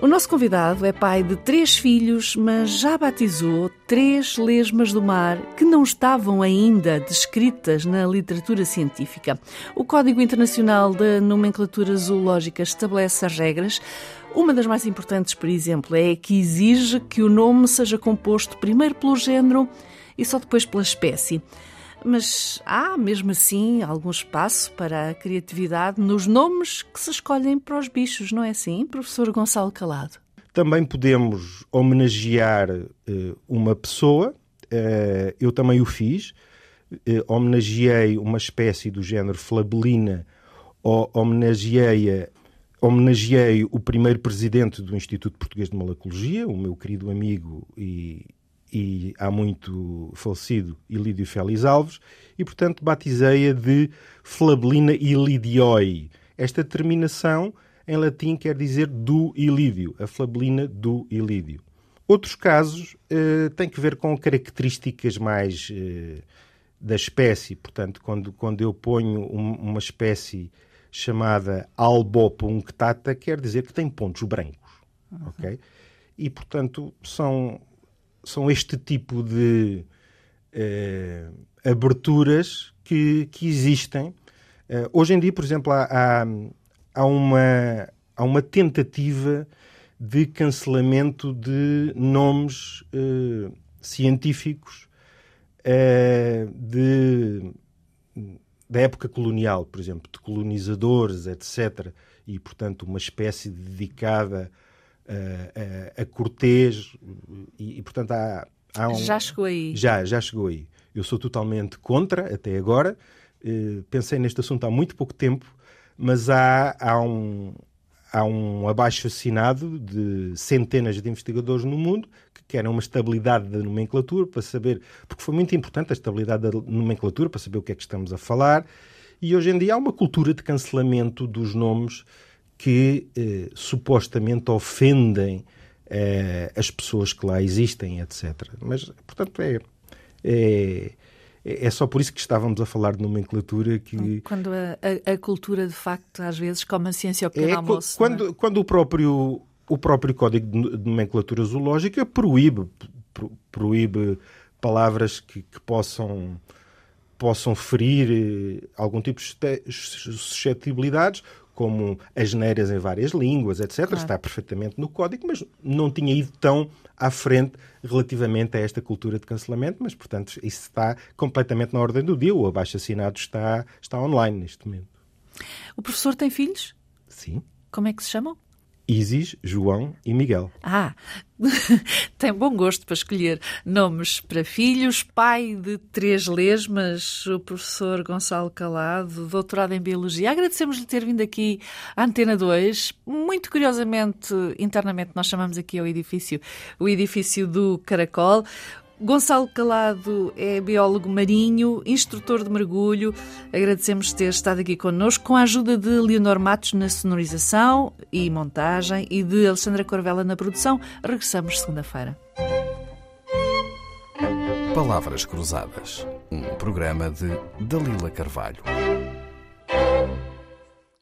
O nosso convidado é pai de três filhos, mas já batizou três lesmas do mar que não estavam ainda descritas na literatura científica. O Código Internacional da Nomenclatura Zoológica estabelece as regras. Uma das mais importantes, por exemplo, é que exige que o nome seja composto primeiro pelo género e só depois pela espécie. Mas há, mesmo assim, algum espaço para a criatividade nos nomes que se escolhem para os bichos, não é assim, professor Gonçalo Calado? Também podemos homenagear uh, uma pessoa, uh, eu também o fiz, uh, homenageei uma espécie do género flabelina, homenageei, homenageei o primeiro presidente do Instituto Português de Malacologia, o meu querido amigo e, e há muito falecido Ilídio Félix Alves, e portanto batizei-a de Flabelina Ilidioi. Esta terminação em latim quer dizer do Ilídio, a Flabelina do Ilídio. Outros casos eh, têm que ver com características mais eh, da espécie, portanto, quando, quando eu ponho um, uma espécie chamada albopunctata, quer dizer que tem pontos brancos, uhum. ok? E, portanto, são são este tipo de uh, aberturas que, que existem. Uh, hoje em dia, por exemplo, há, há, há, uma, há uma tentativa de cancelamento de nomes uh, científicos de, da época colonial, por exemplo, de colonizadores, etc. E, portanto, uma espécie dedicada a, a, Cortês e, e, portanto há, há um... Já chegou aí. Já, já chegou aí. Eu sou totalmente contra até agora. Uh, pensei neste assunto há muito pouco tempo, mas há, há um, há um abaixo-assinado de centenas de investigadores no mundo que querem uma estabilidade da nomenclatura para saber, porque foi muito importante a estabilidade da nomenclatura para saber o que é que estamos a falar. E hoje em dia há uma cultura de cancelamento dos nomes que eh, supostamente ofendem eh, as pessoas que lá existem, etc. Mas, portanto, é, é, é só por isso que estávamos a falar de nomenclatura que... Quando a, a, a cultura, de facto, às vezes come a ciência ao pequeno é, almoço. Quando, é? quando o, próprio, o próprio Código de Nomenclatura Zoológica proíbe, pro, proíbe palavras que, que possam possam ferir eh, algum tipo de suscetibilidades, como as neiras em várias línguas, etc. Claro. Está perfeitamente no código, mas não tinha ido tão à frente relativamente a esta cultura de cancelamento, mas, portanto, isso está completamente na ordem do dia. O abaixo-assinado está, está online neste momento. O professor tem filhos? Sim. Como é que se chamam? Isis, João e Miguel. Ah, tem bom gosto para escolher nomes para filhos. Pai de três lesmas, o professor Gonçalo Calado, doutorado em Biologia. Agradecemos-lhe ter vindo aqui à Antena 2. Muito curiosamente, internamente, nós chamamos aqui ao edifício o edifício do Caracol. Gonçalo Calado é biólogo marinho, instrutor de mergulho. Agradecemos ter estado aqui connosco com a ajuda de Leonor Matos na sonorização e montagem e de Alexandra Corvella na produção. Regressamos segunda-feira. Palavras Cruzadas, um programa de Dalila Carvalho.